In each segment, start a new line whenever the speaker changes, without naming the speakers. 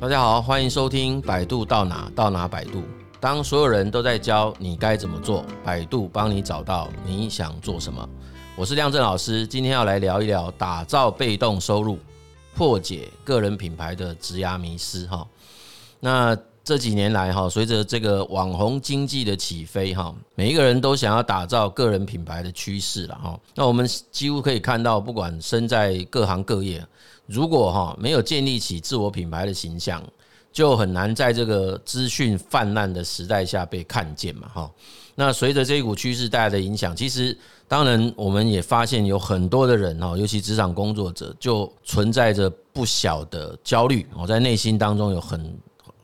大家好，欢迎收听百度到哪到哪百度。当所有人都在教你该怎么做，百度帮你找到你想做什么。我是亮正老师，今天要来聊一聊打造被动收入，破解个人品牌的职涯迷思哈。那这几年来哈，随着这个网红经济的起飞哈，每一个人都想要打造个人品牌的趋势了哈。那我们几乎可以看到，不管身在各行各业。如果哈没有建立起自我品牌的形象，就很难在这个资讯泛滥的时代下被看见嘛哈。那随着这一股趋势带来的影响，其实当然我们也发现有很多的人哈，尤其职场工作者，就存在着不小的焦虑，我在内心当中有很。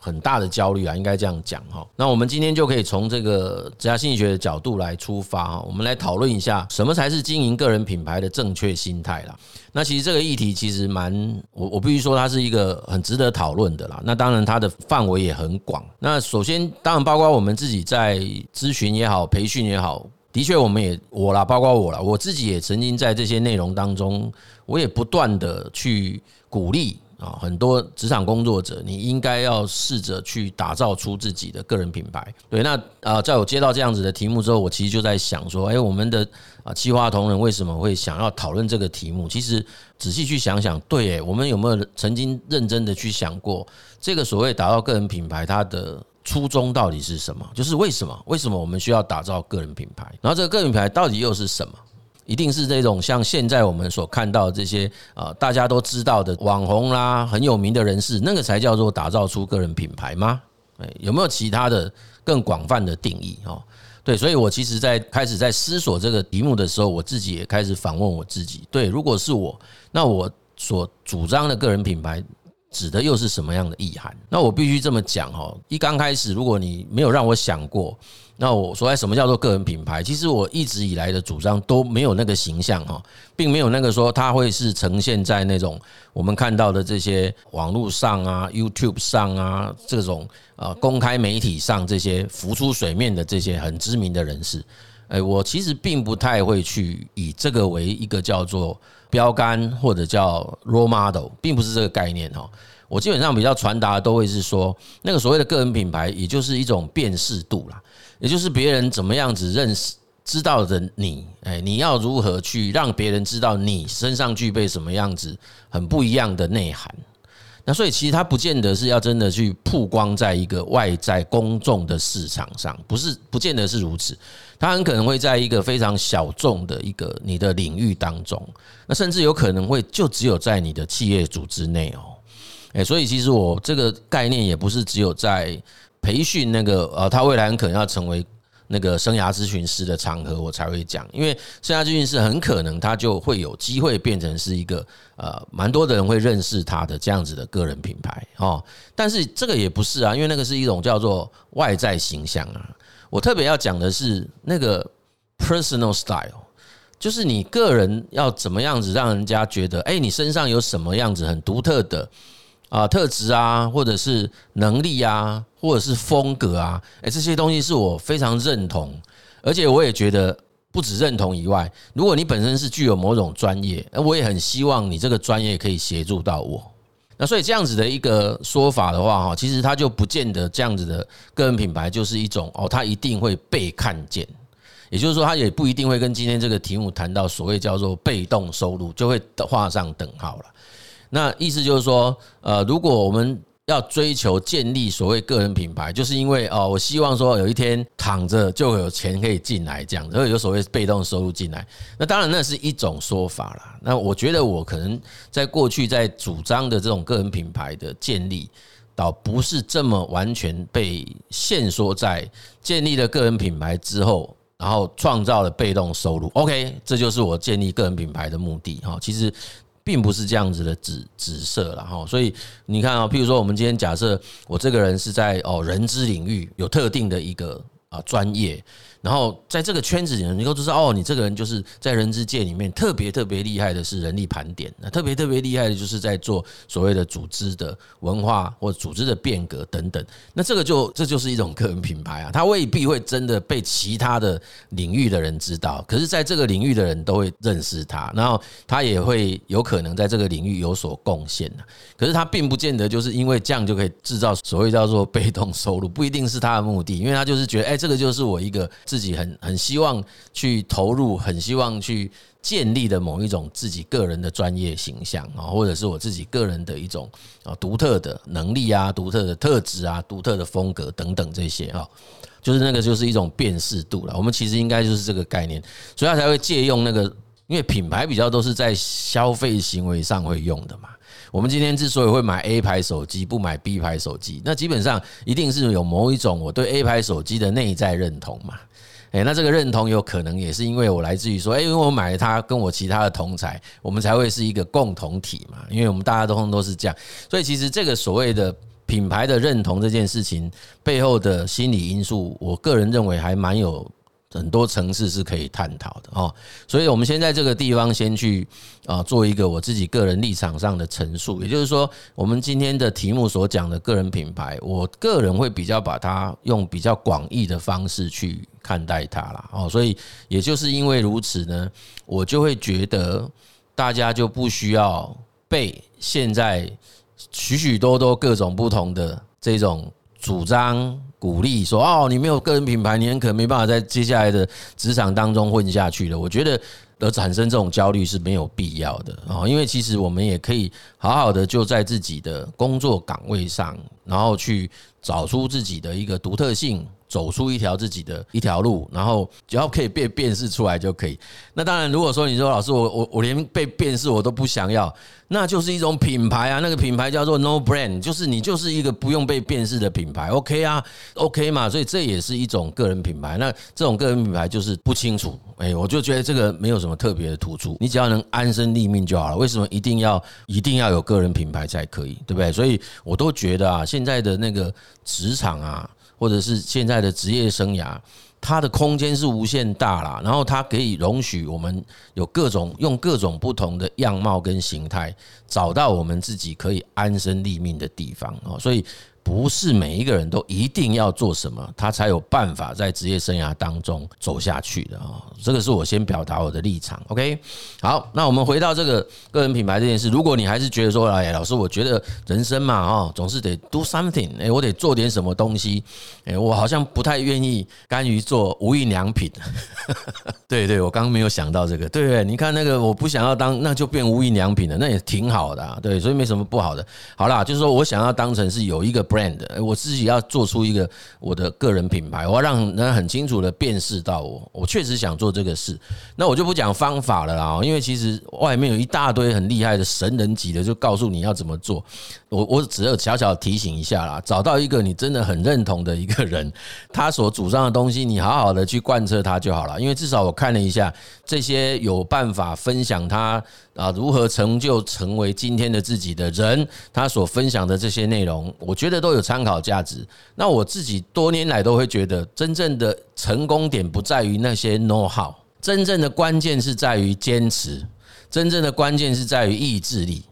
很大的焦虑啊，应该这样讲哈。那我们今天就可以从这个职涯心理学的角度来出发哈，我们来讨论一下什么才是经营个人品牌的正确心态啦。那其实这个议题其实蛮，我我必须说它是一个很值得讨论的啦。那当然它的范围也很广。那首先当然包括我们自己在咨询也好，培训也好，的确我们也我啦，包括我啦，我自己也曾经在这些内容当中，我也不断的去鼓励。啊，很多职场工作者，你应该要试着去打造出自己的个人品牌。对，那啊，在我接到这样子的题目之后，我其实就在想说，哎，我们的啊企划同仁为什么会想要讨论这个题目？其实仔细去想想，对，哎，我们有没有曾经认真的去想过，这个所谓打造个人品牌，它的初衷到底是什么？就是为什么？为什么我们需要打造个人品牌？然后这个个人品牌到底又是什么？一定是这种像现在我们所看到这些啊，大家都知道的网红啦，很有名的人士，那个才叫做打造出个人品牌吗？哎，有没有其他的更广泛的定义？哦，对，所以我其实在开始在思索这个题目的时候，我自己也开始反问我自己：对，如果是我，那我所主张的个人品牌指的又是什么样的意涵？那我必须这么讲哈，一刚开始，如果你没有让我想过。那我说，什么叫做个人品牌？其实我一直以来的主张都没有那个形象哈，并没有那个说它会是呈现在那种我们看到的这些网络上啊、YouTube 上啊这种啊公开媒体上这些浮出水面的这些很知名的人士。哎，我其实并不太会去以这个为一个叫做标杆或者叫 role model，并不是这个概念哈。我基本上比较传达的都会是说，那个所谓的个人品牌，也就是一种辨识度啦。也就是别人怎么样子认识、知道的你，哎，你要如何去让别人知道你身上具备什么样子很不一样的内涵？那所以其实它不见得是要真的去曝光在一个外在公众的市场上，不是，不见得是如此。它很可能会在一个非常小众的一个你的领域当中，那甚至有可能会就只有在你的企业组织内哦。哎，所以其实我这个概念也不是只有在。培训那个呃，他未来很可能要成为那个生涯咨询师的场合，我才会讲。因为生涯咨询师很可能他就会有机会变成是一个呃，蛮多的人会认识他的这样子的个人品牌哦。但是这个也不是啊，因为那个是一种叫做外在形象啊。我特别要讲的是那个 personal style，就是你个人要怎么样子让人家觉得，哎，你身上有什么样子很独特的。啊，特质啊，或者是能力啊，或者是风格啊，诶，这些东西是我非常认同，而且我也觉得不止认同以外，如果你本身是具有某种专业，我也很希望你这个专业可以协助到我。那所以这样子的一个说法的话，哈，其实它就不见得这样子的个人品牌就是一种哦，它一定会被看见，也就是说，它也不一定会跟今天这个题目谈到所谓叫做被动收入就会画上等号了。那意思就是说，呃，如果我们要追求建立所谓个人品牌，就是因为哦，我希望说有一天躺着就有钱可以进来，这样子，会有所谓被动收入进来。那当然那是一种说法啦。那我觉得我可能在过去在主张的这种个人品牌的建立，倒不是这么完全被限缩在建立了个人品牌之后，然后创造了被动收入。OK，这就是我建立个人品牌的目的哈。其实。并不是这样子的紫紫色了哈，所以你看啊，譬如说我们今天假设我这个人是在哦人资领域有特定的一个啊专业，然后在这个圈子里面，你都知道哦，你这个人就是在人资界里面特别特别厉害的是人力盘点，那特别特别厉害的就是在做所谓的组织的文化或组织的变革等等。那这个就这就是一种个人品牌啊，他未必会真的被其他的领域的人知道，可是在这个领域的人都会认识他，然后他也会有可能在这个领域有所贡献的。可是他并不见得就是因为这样就可以制造所谓叫做被动收入，不一定是他的目的，因为他就是觉得，哎，这个就是我一个。自己很很希望去投入，很希望去建立的某一种自己个人的专业形象啊，或者是我自己个人的一种啊独特的能力啊、独特的特质啊、独特的风格等等这些啊，就是那个就是一种辨识度了。我们其实应该就是这个概念，所以他才会借用那个，因为品牌比较都是在消费行为上会用的嘛。我们今天之所以会买 A 牌手机，不买 B 牌手机，那基本上一定是有某一种我对 A 牌手机的内在认同嘛。那这个认同有可能也是因为我来自于说，哎，因为我买了它，跟我其他的同材，我们才会是一个共同体嘛。因为我们大家都都是这样，所以其实这个所谓的品牌的认同这件事情背后的心理因素，我个人认为还蛮有。很多层次是可以探讨的哦，所以我们先在这个地方先去啊做一个我自己个人立场上的陈述，也就是说，我们今天的题目所讲的个人品牌，我个人会比较把它用比较广义的方式去看待它啦。哦，所以也就是因为如此呢，我就会觉得大家就不需要被现在许许多多各种不同的这种主张。鼓励说哦，你没有个人品牌，你很可能没办法在接下来的职场当中混下去了。我觉得而产生这种焦虑是没有必要的啊，因为其实我们也可以好好的就在自己的工作岗位上，然后去找出自己的一个独特性。走出一条自己的一条路，然后只要可以被辨识出来就可以。那当然，如果说你说老师，我我我连被辨识我都不想要，那就是一种品牌啊。那个品牌叫做 No Brand，就是你就是一个不用被辨识的品牌。OK 啊，OK 嘛，所以这也是一种个人品牌。那这种个人品牌就是不清楚，哎，我就觉得这个没有什么特别的突出，你只要能安身立命就好了。为什么一定要一定要有个人品牌才可以，对不对？所以我都觉得啊，现在的那个职场啊。或者是现在的职业生涯，它的空间是无限大啦，然后它可以容许我们有各种用各种不同的样貌跟形态，找到我们自己可以安身立命的地方啊，所以。不是每一个人都一定要做什么，他才有办法在职业生涯当中走下去的啊。这个是我先表达我的立场。OK，好，那我们回到这个个人品牌这件事。如果你还是觉得说，哎，老师，我觉得人生嘛，哦，总是得 do something，哎，我得做点什么东西，哎，我好像不太愿意甘于做无印良品。对对，我刚刚没有想到这个。对对，你看那个，我不想要当，那就变无印良品了，那也挺好的。对，所以没什么不好的。好啦，就是说我想要当成是有一个。brand，我自己要做出一个我的个人品牌，我要让人很清楚的辨识到我，我确实想做这个事。那我就不讲方法了啦，因为其实外面有一大堆很厉害的神人级的，就告诉你要怎么做。我我只有小小提醒一下啦，找到一个你真的很认同的一个人，他所主张的东西，你好好的去贯彻他就好了。因为至少我看了一下，这些有办法分享他啊如何成就成为今天的自己的人，他所分享的这些内容，我觉得都有参考价值。那我自己多年来都会觉得，真正的成功点不在于那些 know how，真正的关键是在于坚持，真正的关键是在于意志力。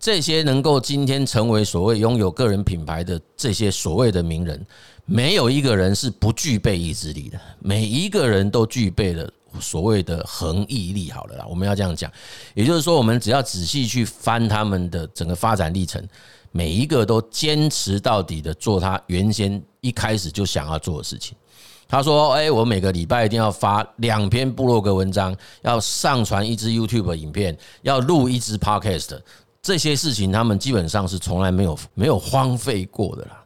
这些能够今天成为所谓拥有个人品牌的这些所谓的名人，没有一个人是不具备意志力的，每一个人都具备了所谓的恒毅力。好了啦，我们要这样讲，也就是说，我们只要仔细去翻他们的整个发展历程，每一个都坚持到底的做他原先一开始就想要做的事情。他说：“哎，我每个礼拜一定要发两篇部落格文章，要上传一支 YouTube 影片，要录一支 Podcast。”这些事情，他们基本上是从来没有没有荒废过的啦。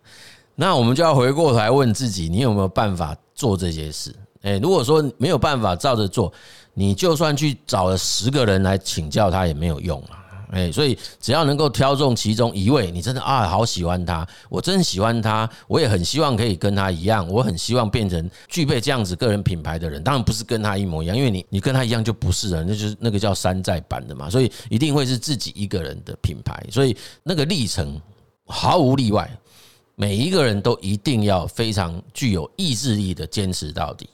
那我们就要回过头来问自己：你有没有办法做这些事？诶，如果说没有办法照着做，你就算去找了十个人来请教他也没有用啊。哎，所以只要能够挑中其中一位，你真的啊好喜欢他，我真喜欢他，我也很希望可以跟他一样，我很希望变成具备这样子个人品牌的人。当然不是跟他一模一样，因为你你跟他一样就不是人，那就是那个叫山寨版的嘛。所以一定会是自己一个人的品牌。所以那个历程毫无例外，每一个人都一定要非常具有意志力的坚持到底。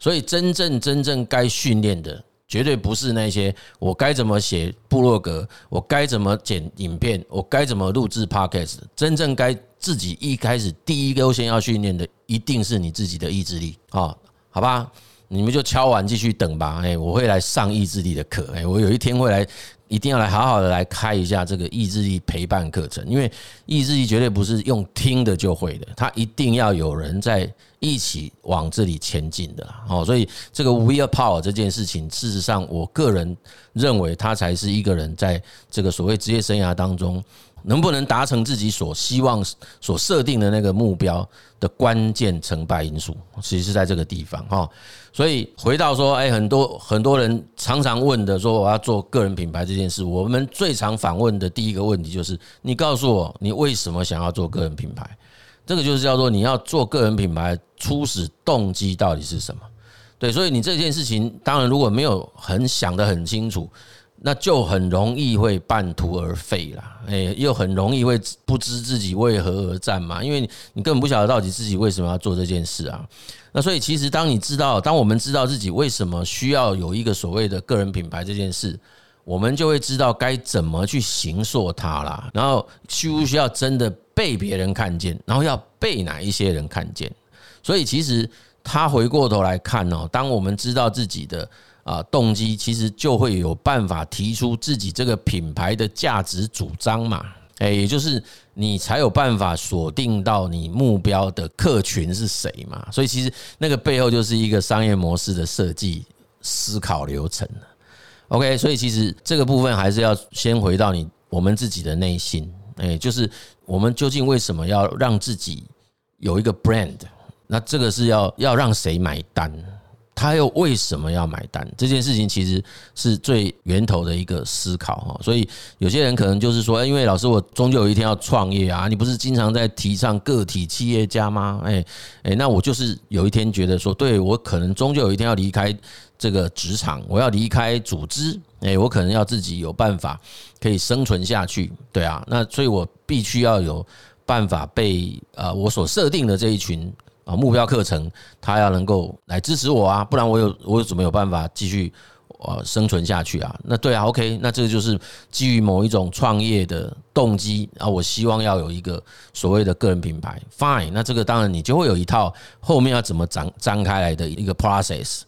所以真正真正该训练的，绝对不是那些我该怎么写部落格，我该怎么剪影片，我该怎么录制 Podcast。真正该自己一开始第一个优先要训练的，一定是你自己的意志力啊，好吧？你们就敲完继续等吧。哎，我会来上意志力的课。哎，我有一天会来。一定要来好好的来开一下这个意志力陪伴课程，因为意志力绝对不是用听的就会的，它一定要有人在一起往这里前进的哦。所以这个 Will Power 这件事情，事实上我个人认为，它才是一个人在这个所谓职业生涯当中。能不能达成自己所希望、所设定的那个目标的关键成败因素，其实是在这个地方哈。所以回到说，哎，很多很多人常常问的说，我要做个人品牌这件事，我们最常反问的第一个问题就是：你告诉我，你为什么想要做个人品牌？这个就是叫做你要做个人品牌初始动机到底是什么？对，所以你这件事情，当然如果没有很想得很清楚。那就很容易会半途而废啦，诶，又很容易会不知自己为何而战嘛，因为你根本不晓得到底自己为什么要做这件事啊。那所以其实当你知道，当我们知道自己为什么需要有一个所谓的个人品牌这件事，我们就会知道该怎么去形塑它啦。然后需不需要真的被别人看见，然后要被哪一些人看见？所以其实他回过头来看哦，当我们知道自己的。啊，动机其实就会有办法提出自己这个品牌的价值主张嘛，诶，也就是你才有办法锁定到你目标的客群是谁嘛，所以其实那个背后就是一个商业模式的设计思考流程。OK，所以其实这个部分还是要先回到你我们自己的内心，诶，就是我们究竟为什么要让自己有一个 brand？那这个是要要让谁买单？他又为什么要买单？这件事情其实是最源头的一个思考哈。所以有些人可能就是说，因为老师我终究有一天要创业啊，你不是经常在提倡个体企业家吗？哎哎，那我就是有一天觉得说，对我可能终究有一天要离开这个职场，我要离开组织，哎，我可能要自己有办法可以生存下去，对啊，那所以我必须要有办法被呃我所设定的这一群。啊，目标课程，他要能够来支持我啊，不然我有我有怎么有办法继续呃生存下去啊？那对啊，OK，那这个就是基于某一种创业的动机啊，我希望要有一个所谓的个人品牌，Fine，那这个当然你就会有一套后面要怎么张张开来的一个 process。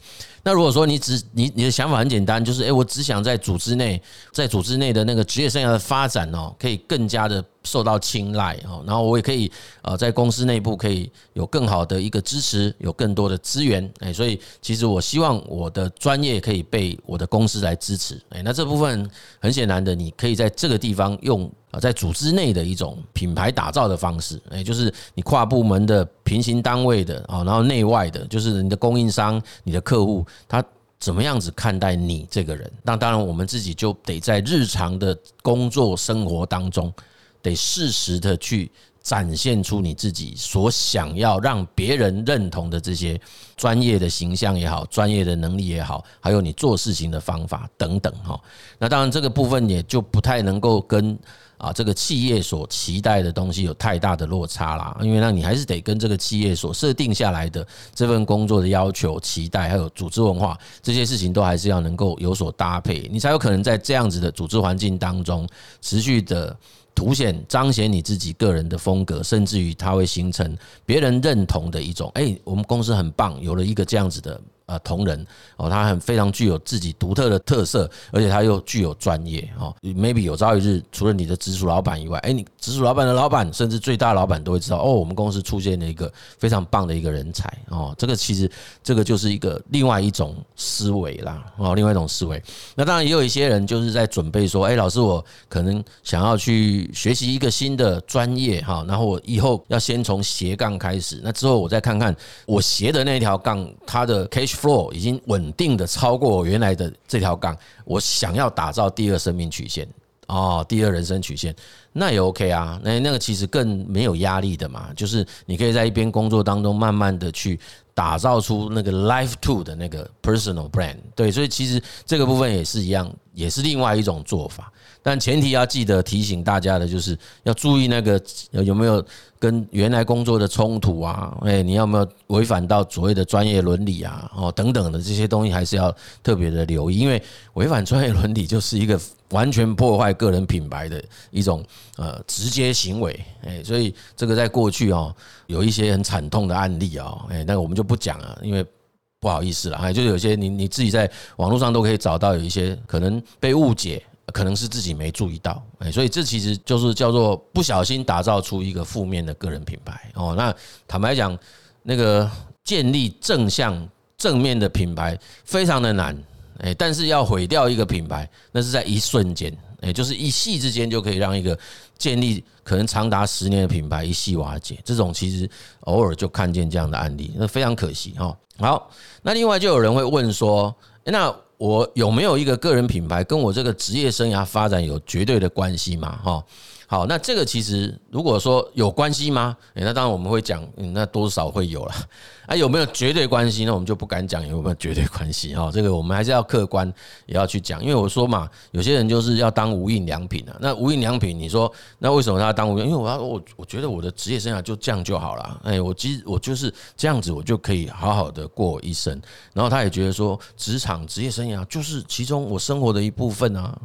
那如果说你只你你的想法很简单，就是诶，我只想在组织内，在组织内的那个职业生涯的发展哦，可以更加的受到青睐哦，然后我也可以呃在公司内部可以有更好的一个支持，有更多的资源哎，所以其实我希望我的专业可以被我的公司来支持哎，那这部分很显然的，你可以在这个地方用。啊，在组织内的一种品牌打造的方式，哎，就是你跨部门的平行单位的啊，然后内外的，就是你的供应商、你的客户，他怎么样子看待你这个人？那当然，我们自己就得在日常的工作生活当中，得适时的去展现出你自己所想要让别人认同的这些专业的形象也好，专业的能力也好，还有你做事情的方法等等哈。那当然，这个部分也就不太能够跟。啊，这个企业所期待的东西有太大的落差啦，因为那你还是得跟这个企业所设定下来的这份工作的要求、期待，还有组织文化这些事情，都还是要能够有所搭配，你才有可能在这样子的组织环境当中持续的凸显、彰显你自己个人的风格，甚至于它会形成别人认同的一种。哎，我们公司很棒，有了一个这样子的。呃，同仁哦，他很非常具有自己独特的特色，而且他又具有专业哦。Maybe 有朝一日，除了你的直属老板以外，哎，你直属老板的老板，甚至最大老板都会知道哦，我们公司出现了一个非常棒的一个人才哦。这个其实这个就是一个另外一种思维啦哦，另外一种思维。那当然也有一些人就是在准备说，哎，老师，我可能想要去学习一个新的专业哈，然后我以后要先从斜杠开始，那之后我再看看我斜的那条杠，它的 flow 已经稳定的超过我原来的这条杠，我想要打造第二生命曲线哦，第二人生曲线，那也 OK 啊，那那个其实更没有压力的嘛，就是你可以在一边工作当中慢慢的去打造出那个 life Two 的那个 personal brand。对，所以其实这个部分也是一样，也是另外一种做法。但前提要记得提醒大家的就是要注意那个有没有跟原来工作的冲突啊？哎，你有没有违反到所谓的专业伦理啊？哦，等等的这些东西还是要特别的留意，因为违反专业伦理就是一个完全破坏个人品牌的一种呃直接行为。哎，所以这个在过去哦有一些很惨痛的案例啊，哎，那我们就不讲了，因为不好意思了，哎，就有些你你自己在网络上都可以找到有一些可能被误解。可能是自己没注意到，哎，所以这其实就是叫做不小心打造出一个负面的个人品牌哦。那坦白讲，那个建立正向正面的品牌非常的难，哎，但是要毁掉一个品牌，那是在一瞬间，哎，就是一夕之间就可以让一个建立可能长达十年的品牌一夕瓦解。这种其实偶尔就看见这样的案例，那非常可惜哈。好，那另外就有人会问说，那我有没有一个个人品牌跟我这个职业生涯发展有绝对的关系吗？哈，好，那这个其实如果说有关系吗？那当然我们会讲，那多少会有了。啊，有没有绝对关系？那我们就不敢讲有没有绝对关系哈。这个我们还是要客观，也要去讲。因为我说嘛，有些人就是要当无印良品啊。那无印良品，你说那为什么他要当无印？因为我要我我觉得我的职业生涯就这样就好了。哎，我其实我就是这样子，我就可以好好的过一生。然后他也觉得说，职场职业生涯就是其中我生活的一部分啊。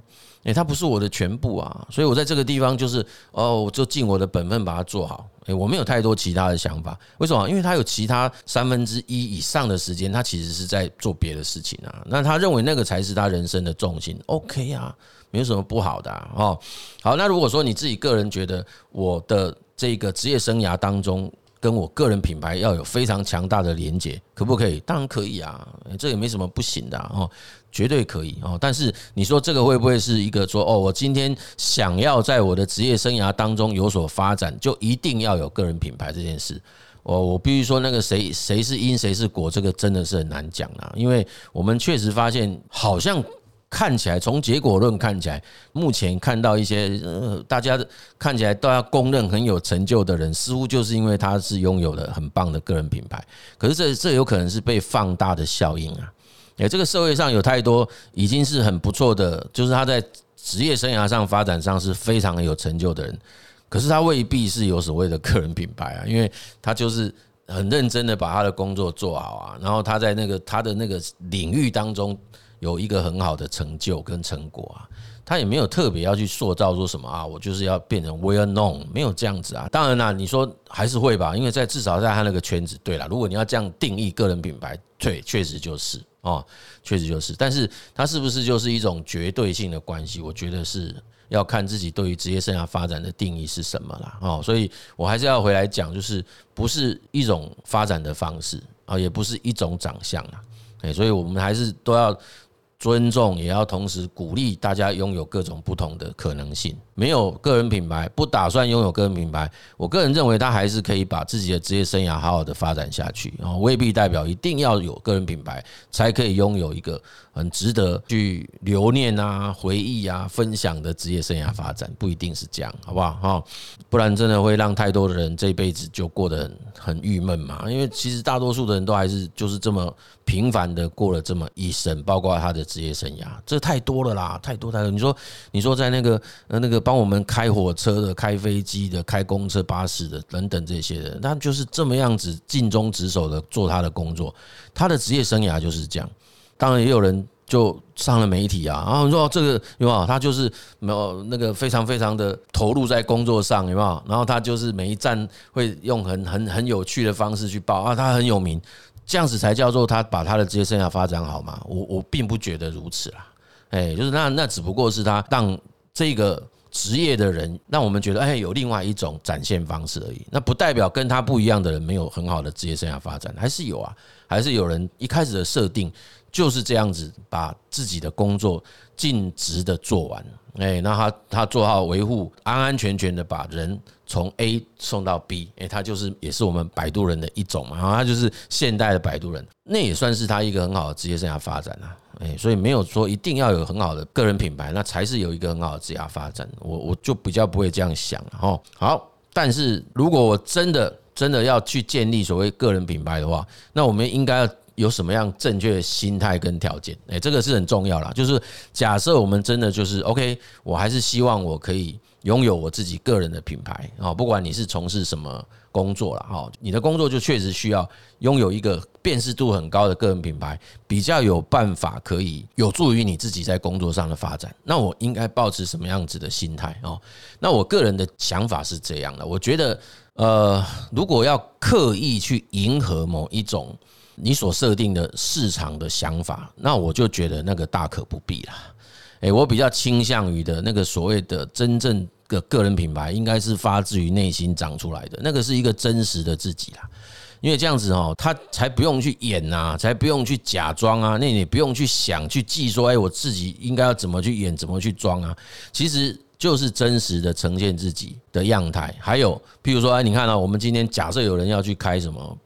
诶，它不是我的全部啊，所以我在这个地方就是哦，我就尽我的本分把它做好。诶，我没有太多其他的想法。为什么？因为他有其他三分之一以上的时间，他其实是在做别的事情啊。那他认为那个才是他人生的重心。OK 啊，没有什么不好的哦。好，那如果说你自己个人觉得我的这个职业生涯当中，跟我个人品牌要有非常强大的连接，可不可以？当然可以啊，这也没什么不行的哦，绝对可以哦。但是你说这个会不会是一个说哦，我今天想要在我的职业生涯当中有所发展，就一定要有个人品牌这件事？我我必须说，那个谁谁是因谁是果，这个真的是很难讲啊，因为我们确实发现好像。看起来，从结果论看起来，目前看到一些呃，大家看起来都要公认很有成就的人，似乎就是因为他是拥有了很棒的个人品牌。可是这这有可能是被放大的效应啊！诶，这个社会上有太多已经是很不错的，就是他在职业生涯上发展上是非常有成就的人，可是他未必是有所谓的个人品牌啊，因为他就是很认真的把他的工作做好啊，然后他在那个他的那个领域当中。有一个很好的成就跟成果啊，他也没有特别要去塑造说什么啊，我就是要变成 well known，没有这样子啊。当然啦，你说还是会吧，因为在至少在他那个圈子，对啦，如果你要这样定义个人品牌，对，确实就是哦，确实就是。但是它是不是就是一种绝对性的关系？我觉得是要看自己对于职业生涯发展的定义是什么啦。哦，所以我还是要回来讲，就是不是一种发展的方式啊，也不是一种长相啊。哎，所以我们还是都要。尊重，也要同时鼓励大家拥有各种不同的可能性。没有个人品牌，不打算拥有个人品牌，我个人认为他还是可以把自己的职业生涯好好的发展下去。然后未必代表一定要有个人品牌才可以拥有一个很值得去留念啊、回忆啊、分享的职业生涯发展，不一定是这样，好不好？哈，不然真的会让太多的人这辈子就过得很很郁闷嘛。因为其实大多数的人都还是就是这么平凡的过了这么一生，包括他的。职业生涯，这太多了啦，太多太多。你说，你说在那个呃那个帮我们开火车的、开飞机的、开公车、巴士的等等这些人，他就是这么样子尽忠职守的做他的工作，他的职业生涯就是这样。当然也有人就上了媒体啊，然后说这个有没有？他就是没有那个非常非常的投入在工作上，有没有？然后他就是每一站会用很很很有趣的方式去报啊，他很有名。这样子才叫做他把他的职业生涯发展好吗？我我并不觉得如此啦，哎，就是那那只不过是他让这个职业的人让我们觉得哎有另外一种展现方式而已，那不代表跟他不一样的人没有很好的职业生涯发展，还是有啊，还是有人一开始的设定就是这样子把自己的工作尽职的做完。哎，那他他做好维护，安安全全的把人从 A 送到 B，哎，他就是也是我们摆渡人的一种嘛，然后他就是现代的摆渡人，那也算是他一个很好的职业生涯发展啊，哎，所以没有说一定要有很好的个人品牌，那才是有一个很好的职业发展，我我就比较不会这样想哦。好，但是如果我真的真的要去建立所谓个人品牌的话，那我们应该要有什么样正确的心态跟条件？诶，这个是很重要啦。就是假设我们真的就是 OK，我还是希望我可以拥有我自己个人的品牌啊，不管你是从事什么。工作了哈，你的工作就确实需要拥有一个辨识度很高的个人品牌，比较有办法可以有助于你自己在工作上的发展。那我应该抱持什么样子的心态哦？那我个人的想法是这样的，我觉得呃，如果要刻意去迎合某一种你所设定的市场的想法，那我就觉得那个大可不必了。诶，我比较倾向于的那个所谓的真正。的个人品牌应该是发自于内心长出来的，那个是一个真实的自己啦。因为这样子哦，他才不用去演呐，才不用去假装啊，那你不用去想去记说，哎，我自己应该要怎么去演，怎么去装啊？其实就是真实的呈现自己的样态。还有，譬如说，哎，你看啊，我们今天假设有人要去开什么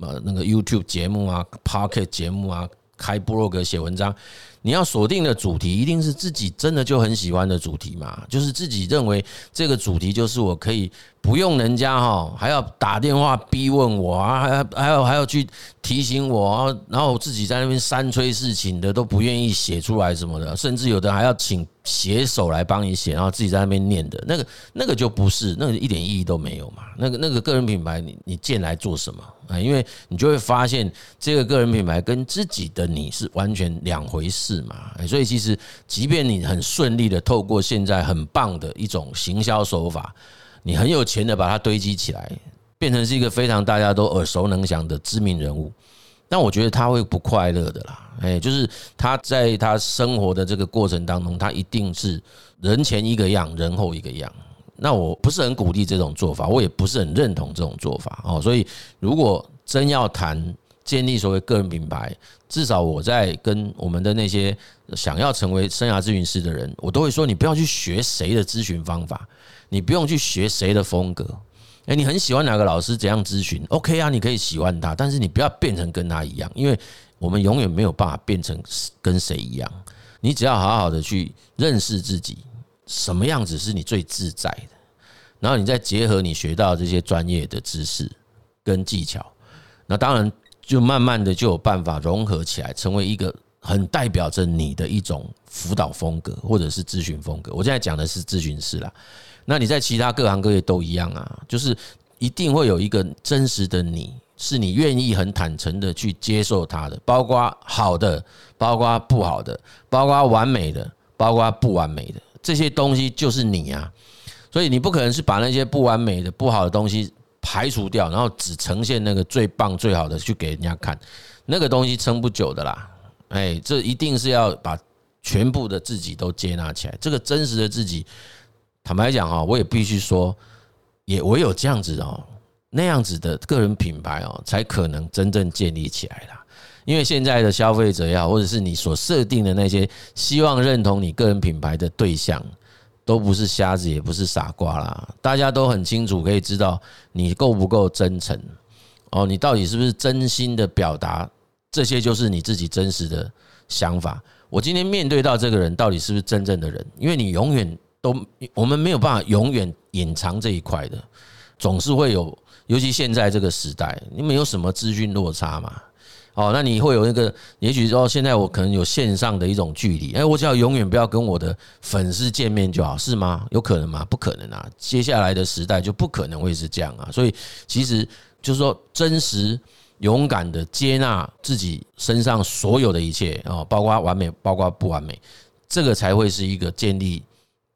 呃那个 YouTube 节目啊、，Pocket 节目啊，开部落格写文章。你要锁定的主题一定是自己真的就很喜欢的主题嘛？就是自己认为这个主题就是我可以不用人家哈，还要打电话逼问我啊，还要还要还要去提醒我，然后自己在那边三催四请的都不愿意写出来什么的，甚至有的还要请写手来帮你写，然后自己在那边念的那个那个就不是，那个一点意义都没有嘛。那个那个个人品牌，你你建来做什么啊？因为你就会发现这个个人品牌跟自己的你是完全两回事。是嘛？所以其实，即便你很顺利的透过现在很棒的一种行销手法，你很有钱的把它堆积起来，变成是一个非常大家都耳熟能详的知名人物，但我觉得他会不快乐的啦。哎，就是他在他生活的这个过程当中，他一定是人前一个样，人后一个样。那我不是很鼓励这种做法，我也不是很认同这种做法哦。所以，如果真要谈，建立所谓个人品牌，至少我在跟我们的那些想要成为生涯咨询师的人，我都会说：你不要去学谁的咨询方法，你不用去学谁的风格。诶，你很喜欢哪个老师怎样咨询？OK 啊，你可以喜欢他，但是你不要变成跟他一样，因为我们永远没有办法变成跟谁一样。你只要好好的去认识自己，什么样子是你最自在的，然后你再结合你学到这些专业的知识跟技巧，那当然。就慢慢的就有办法融合起来，成为一个很代表着你的一种辅导风格，或者是咨询风格。我现在讲的是咨询师啦，那你在其他各行各业都一样啊，就是一定会有一个真实的你，是你愿意很坦诚的去接受它的，包括好的，包括不好的，包括完美的，包括不完美的，这些东西就是你啊。所以你不可能是把那些不完美的、不好的东西。排除掉，然后只呈现那个最棒、最好的去给人家看，那个东西撑不久的啦。哎，这一定是要把全部的自己都接纳起来。这个真实的自己，坦白讲哈，我也必须说，也唯有这样子哦，那样子的个人品牌哦，才可能真正建立起来啦。因为现在的消费者呀，或者是你所设定的那些希望认同你个人品牌的对象。都不是瞎子，也不是傻瓜啦，大家都很清楚，可以知道你够不够真诚哦，你到底是不是真心的表达，这些就是你自己真实的想法。我今天面对到这个人，到底是不是真正的人？因为你永远都，我们没有办法永远隐藏这一块的，总是会有，尤其现在这个时代，你没有什么资讯落差嘛。哦，那你会有那个，也许说现在我可能有线上的一种距离，哎，我只要永远不要跟我的粉丝见面就好，是吗？有可能吗？不可能啊！接下来的时代就不可能会是这样啊！所以其实就是说，真实、勇敢的接纳自己身上所有的一切哦，包括完美，包括不完美，这个才会是一个建立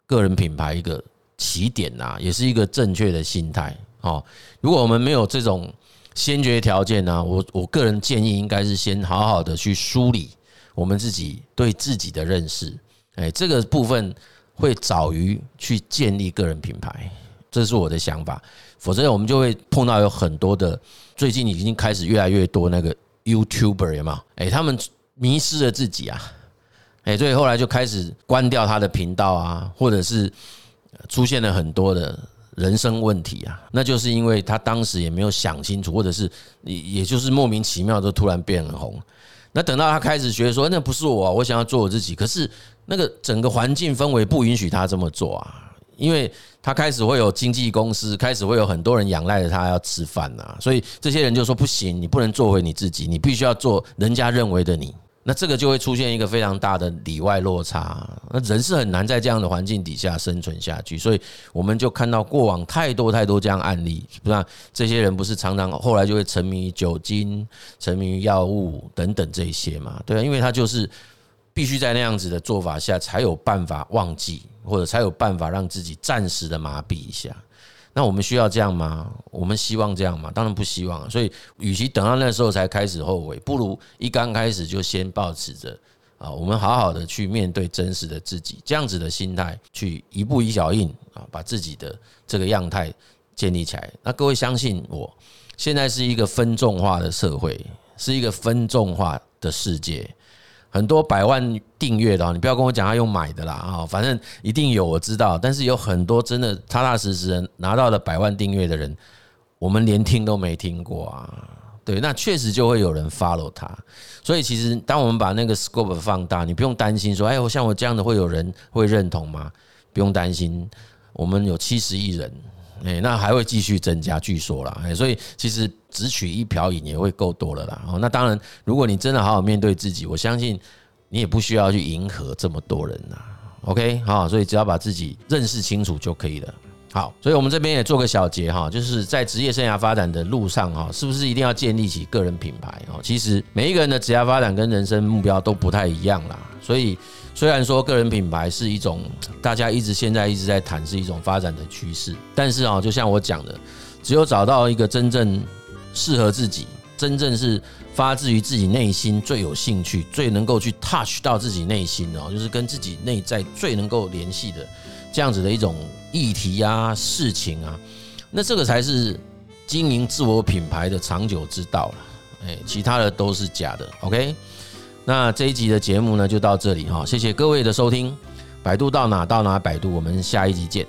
个人品牌一个起点呐，也是一个正确的心态哦。如果我们没有这种，先决条件呢？我我个人建议应该是先好好的去梳理我们自己对自己的认识，哎，这个部分会早于去建立个人品牌，这是我的想法。否则我们就会碰到有很多的，最近已经开始越来越多那个 YouTuber 有没有？哎，他们迷失了自己啊，哎，所以后来就开始关掉他的频道啊，或者是出现了很多的。人生问题啊，那就是因为他当时也没有想清楚，或者是也也就是莫名其妙的突然变很红。那等到他开始觉得说，那不是我，我想要做我自己。可是那个整个环境氛围不允许他这么做啊，因为他开始会有经纪公司，开始会有很多人仰赖着他要吃饭呐，所以这些人就说不行，你不能做回你自己，你必须要做人家认为的你。那这个就会出现一个非常大的里外落差，那人是很难在这样的环境底下生存下去，所以我们就看到过往太多太多这样案例，不然这些人不是常常后来就会沉迷于酒精、沉迷于药物等等这些嘛？对啊，因为他就是必须在那样子的做法下才有办法忘记，或者才有办法让自己暂时的麻痹一下。那我们需要这样吗？我们希望这样吗？当然不希望。所以，与其等到那时候才开始后悔，不如一刚开始就先抱持着啊，我们好好的去面对真实的自己，这样子的心态去一步一脚印啊，把自己的这个样态建立起来。那各位相信我，现在是一个分众化的社会，是一个分众化的世界。很多百万订阅的，你不要跟我讲他用买的啦啊，反正一定有我知道。但是有很多真的踏踏实实拿到了百万订阅的人，我们连听都没听过啊。对，那确实就会有人 follow 他。所以其实当我们把那个 scope 放大，你不用担心说，哎，我像我这样的会有人会认同吗？不用担心，我们有七十亿人。哎，那还会继续增加，据说啦。哎，所以其实只取一瓢饮也会够多了啦。哦，那当然，如果你真的好好面对自己，我相信你也不需要去迎合这么多人呐。OK，好，所以只要把自己认识清楚就可以了。好，所以我们这边也做个小结哈，就是在职业生涯发展的路上哈，是不是一定要建立起个人品牌？哦，其实每一个人的职业发展跟人生目标都不太一样啦，所以。虽然说个人品牌是一种大家一直现在一直在谈是一种发展的趋势，但是啊，就像我讲的，只有找到一个真正适合自己、真正是发自于自己内心最有兴趣、最能够去 touch 到自己内心哦，就是跟自己内在最能够联系的这样子的一种议题啊、事情啊，那这个才是经营自我品牌的长久之道了。哎，其他的都是假的。OK。那这一集的节目呢，就到这里哈，谢谢各位的收听。百度到哪到哪，百度，我们下一集见。